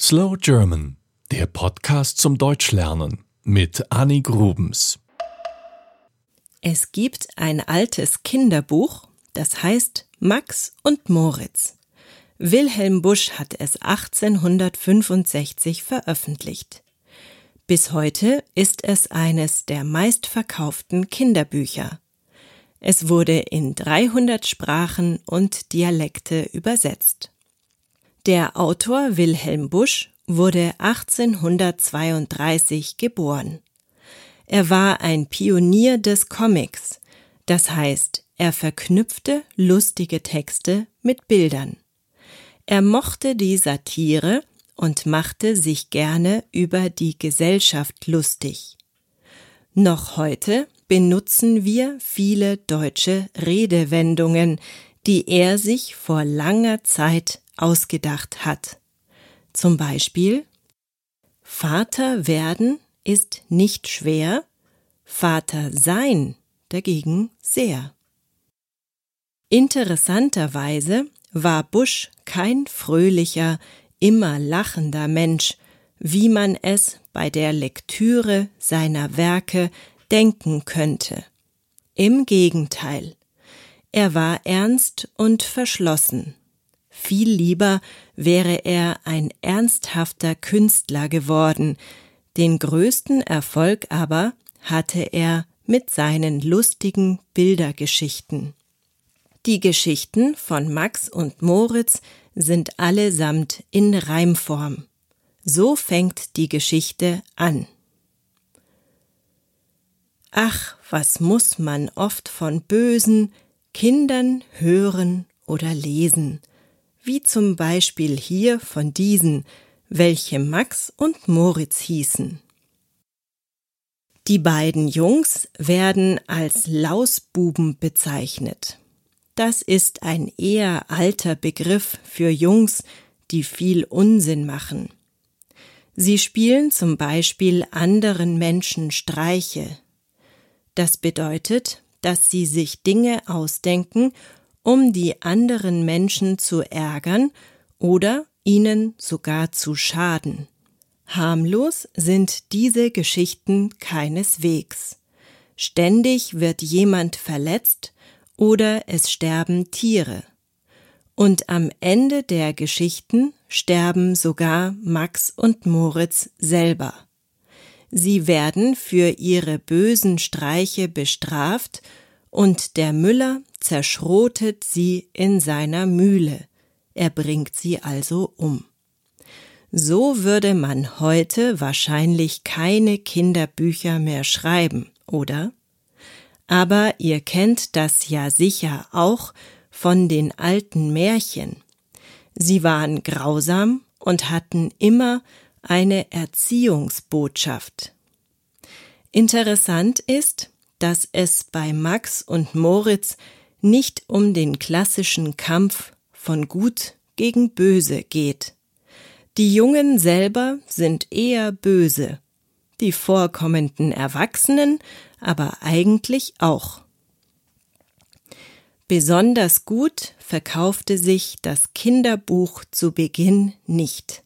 Slow German, der Podcast zum Deutschlernen mit Annie Grubens. Es gibt ein altes Kinderbuch, das heißt Max und Moritz. Wilhelm Busch hat es 1865 veröffentlicht. Bis heute ist es eines der meistverkauften Kinderbücher. Es wurde in 300 Sprachen und Dialekte übersetzt. Der Autor Wilhelm Busch wurde 1832 geboren. Er war ein Pionier des Comics, das heißt, er verknüpfte lustige Texte mit Bildern. Er mochte die Satire und machte sich gerne über die Gesellschaft lustig. Noch heute benutzen wir viele deutsche Redewendungen, die er sich vor langer Zeit ausgedacht hat. Zum Beispiel Vater werden ist nicht schwer, Vater sein dagegen sehr. Interessanterweise war Busch kein fröhlicher, immer lachender Mensch, wie man es bei der Lektüre seiner Werke denken könnte. Im Gegenteil, er war ernst und verschlossen. Viel lieber wäre er ein ernsthafter Künstler geworden, den größten Erfolg aber hatte er mit seinen lustigen Bildergeschichten. Die Geschichten von Max und Moritz sind allesamt in Reimform. So fängt die Geschichte an. Ach, was muss man oft von bösen Kindern hören oder lesen, wie zum Beispiel hier von diesen, welche Max und Moritz hießen. Die beiden Jungs werden als Lausbuben bezeichnet. Das ist ein eher alter Begriff für Jungs, die viel Unsinn machen. Sie spielen zum Beispiel anderen Menschen Streiche. Das bedeutet, dass sie sich Dinge ausdenken um die anderen Menschen zu ärgern oder ihnen sogar zu schaden. Harmlos sind diese Geschichten keineswegs. Ständig wird jemand verletzt oder es sterben Tiere. Und am Ende der Geschichten sterben sogar Max und Moritz selber. Sie werden für ihre bösen Streiche bestraft und der Müller zerschrotet sie in seiner Mühle, er bringt sie also um. So würde man heute wahrscheinlich keine Kinderbücher mehr schreiben, oder? Aber ihr kennt das ja sicher auch von den alten Märchen. Sie waren grausam und hatten immer eine Erziehungsbotschaft. Interessant ist, dass es bei Max und Moritz nicht um den klassischen Kampf von Gut gegen Böse geht. Die Jungen selber sind eher böse, die vorkommenden Erwachsenen aber eigentlich auch. Besonders gut verkaufte sich das Kinderbuch zu Beginn nicht.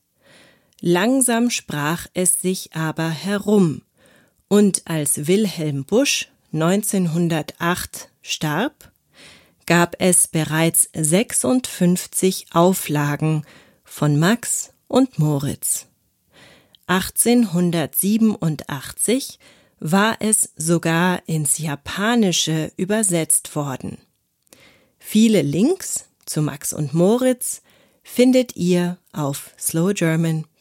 Langsam sprach es sich aber herum, und als Wilhelm Busch 1908 starb, gab es bereits 56 Auflagen von Max und Moritz. 1887 war es sogar ins Japanische übersetzt worden. Viele Links zu Max und Moritz findet ihr auf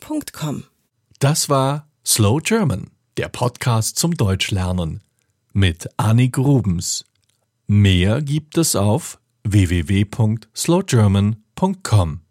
slowgerman.com. Das war Slow German, der Podcast zum Deutschlernen mit Annik Grubens. Mehr gibt es auf www.slowgerman.com.